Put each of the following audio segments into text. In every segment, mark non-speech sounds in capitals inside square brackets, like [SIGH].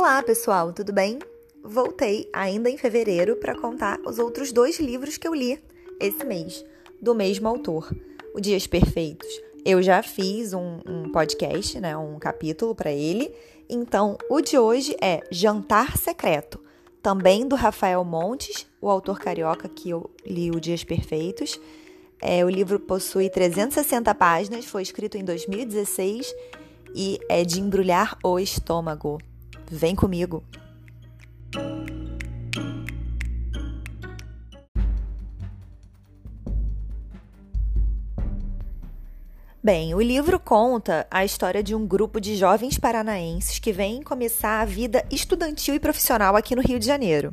Olá, pessoal, tudo bem? Voltei ainda em fevereiro para contar os outros dois livros que eu li esse mês, do mesmo autor, O Dias Perfeitos. Eu já fiz um, um podcast, né, um capítulo para ele. Então, o de hoje é Jantar Secreto, também do Rafael Montes, o autor carioca que eu li O Dias Perfeitos. É, o livro possui 360 páginas, foi escrito em 2016 e é de embrulhar o estômago. Vem comigo! Bem, o livro conta a história de um grupo de jovens paranaenses que vêm começar a vida estudantil e profissional aqui no Rio de Janeiro.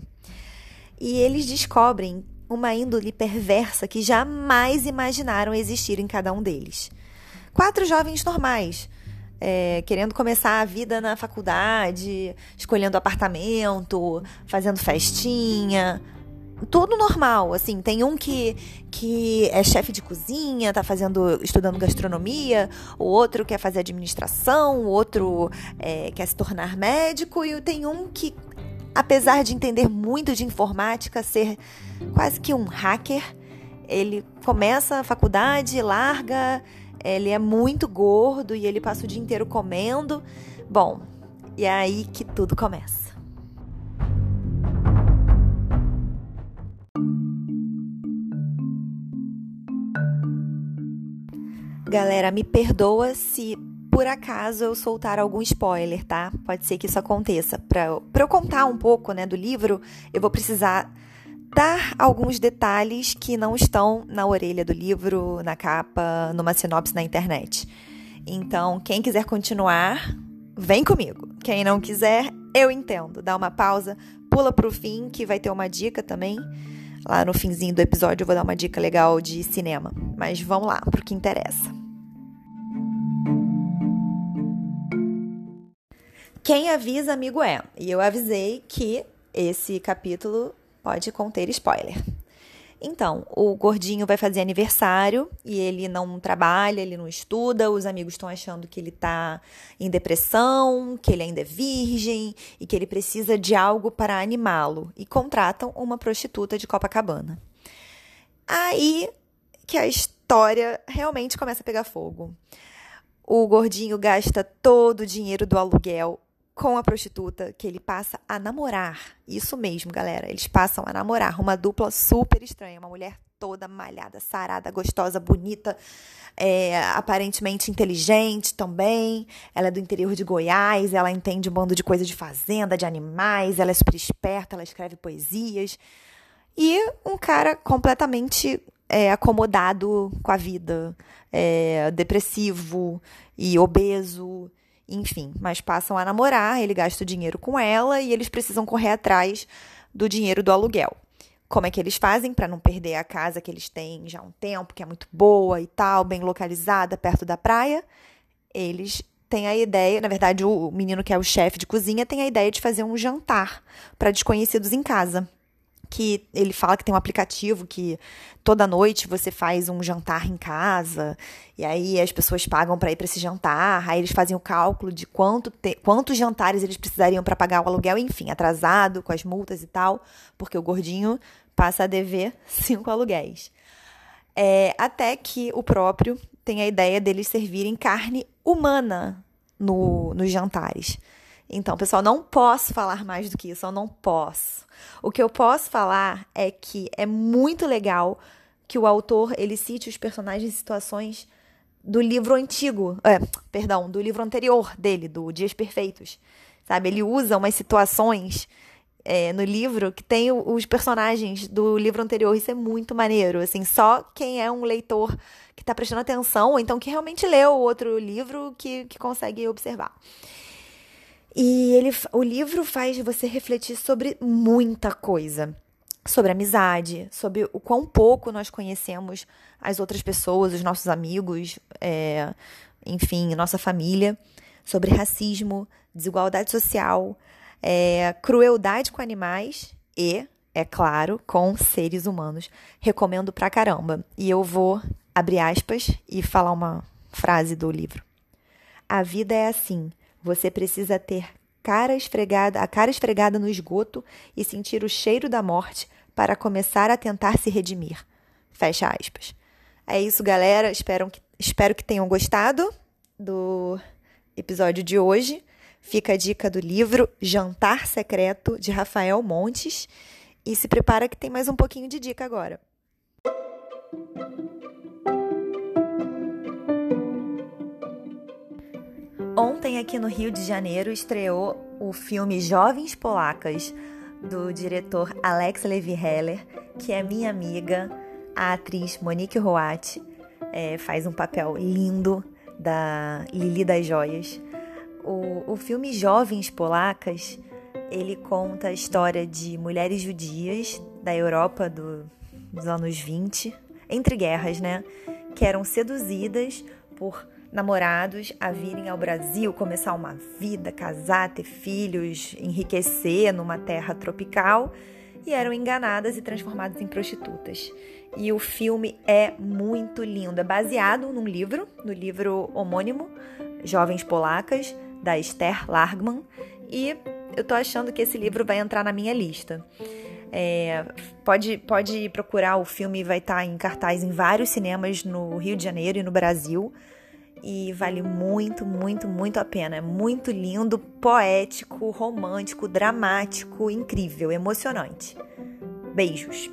E eles descobrem uma índole perversa que jamais imaginaram existir em cada um deles. Quatro jovens normais, é, querendo começar a vida na faculdade, escolhendo apartamento, fazendo festinha. Tudo normal, assim, tem um que, que é chefe de cozinha, tá fazendo, estudando gastronomia, o outro quer fazer administração, o outro é, quer se tornar médico, e tem um que, apesar de entender muito de informática, ser quase que um hacker, ele começa a faculdade, larga ele é muito gordo e ele passa o dia inteiro comendo. Bom, e é aí que tudo começa. Galera, me perdoa se por acaso eu soltar algum spoiler, tá? Pode ser que isso aconteça. Para eu contar um pouco né, do livro, eu vou precisar dar alguns detalhes que não estão na orelha do livro, na capa, numa sinopse na internet. Então, quem quiser continuar, vem comigo. Quem não quiser, eu entendo. Dá uma pausa, pula pro fim, que vai ter uma dica também. Lá no finzinho do episódio eu vou dar uma dica legal de cinema. Mas vamos lá, pro que interessa. Quem avisa, amigo é. E eu avisei que esse capítulo pode conter spoiler. Então, o gordinho vai fazer aniversário e ele não trabalha, ele não estuda, os amigos estão achando que ele tá em depressão, que ele ainda é virgem e que ele precisa de algo para animá-lo e contratam uma prostituta de Copacabana. Aí que a história realmente começa a pegar fogo. O gordinho gasta todo o dinheiro do aluguel com a prostituta que ele passa a namorar. Isso mesmo, galera. Eles passam a namorar. Uma dupla super estranha. Uma mulher toda malhada, sarada, gostosa, bonita, é, aparentemente inteligente também. Ela é do interior de Goiás, ela entende um bando de coisa de fazenda, de animais, ela é super esperta, ela escreve poesias. E um cara completamente é, acomodado com a vida, é, depressivo e obeso enfim, mas passam a namorar, ele gasta o dinheiro com ela e eles precisam correr atrás do dinheiro do aluguel. Como é que eles fazem para não perder a casa que eles têm já há um tempo, que é muito boa e tal, bem localizada, perto da praia? Eles têm a ideia, na verdade, o menino que é o chefe de cozinha tem a ideia de fazer um jantar para desconhecidos em casa que ele fala que tem um aplicativo que toda noite você faz um jantar em casa e aí as pessoas pagam para ir para esse jantar, aí eles fazem o cálculo de quanto te, quantos jantares eles precisariam para pagar o aluguel, enfim, atrasado com as multas e tal, porque o gordinho passa a dever [LAUGHS] cinco aluguéis. É, até que o próprio tem a ideia deles servirem carne humana no, nos jantares. Então, pessoal, não posso falar mais do que isso, eu não posso. O que eu posso falar é que é muito legal que o autor ele cite os personagens e situações do livro antigo, é, perdão, do livro anterior dele, do Dias Perfeitos. Sabe, ele usa umas situações é, no livro que tem os personagens do livro anterior. Isso é muito maneiro. Assim, só quem é um leitor que está prestando atenção, ou então que realmente leu outro livro, que, que consegue observar. E ele, o livro faz você refletir sobre muita coisa. Sobre amizade, sobre o quão pouco nós conhecemos as outras pessoas, os nossos amigos, é, enfim, nossa família, sobre racismo, desigualdade social, é, crueldade com animais e, é claro, com seres humanos. Recomendo pra caramba. E eu vou abrir aspas e falar uma frase do livro. A vida é assim você precisa ter cara esfregada, a cara esfregada no esgoto e sentir o cheiro da morte para começar a tentar se redimir. Fecha aspas. É isso, galera. Espero que, espero que tenham gostado do episódio de hoje. Fica a dica do livro Jantar Secreto, de Rafael Montes. E se prepara que tem mais um pouquinho de dica agora. Ontem, aqui no Rio de Janeiro, estreou o filme Jovens Polacas, do diretor Alex Levi Heller, que é minha amiga, a atriz Monique Roat. É, faz um papel lindo da Lili das Joias. O, o filme Jovens Polacas, ele conta a história de mulheres judias da Europa do, dos anos 20, entre guerras, né? Que eram seduzidas por namorados a virem ao Brasil, começar uma vida, casar, ter filhos, enriquecer numa terra tropical e eram enganadas e transformadas em prostitutas. E o filme é muito lindo, é baseado num livro, no livro homônimo Jovens Polacas, da Esther Largman, e eu tô achando que esse livro vai entrar na minha lista. É, pode, pode procurar, o filme vai estar em cartaz em vários cinemas no Rio de Janeiro e no Brasil e vale muito, muito, muito a pena. É muito lindo, poético, romântico, dramático, incrível, emocionante. Beijos!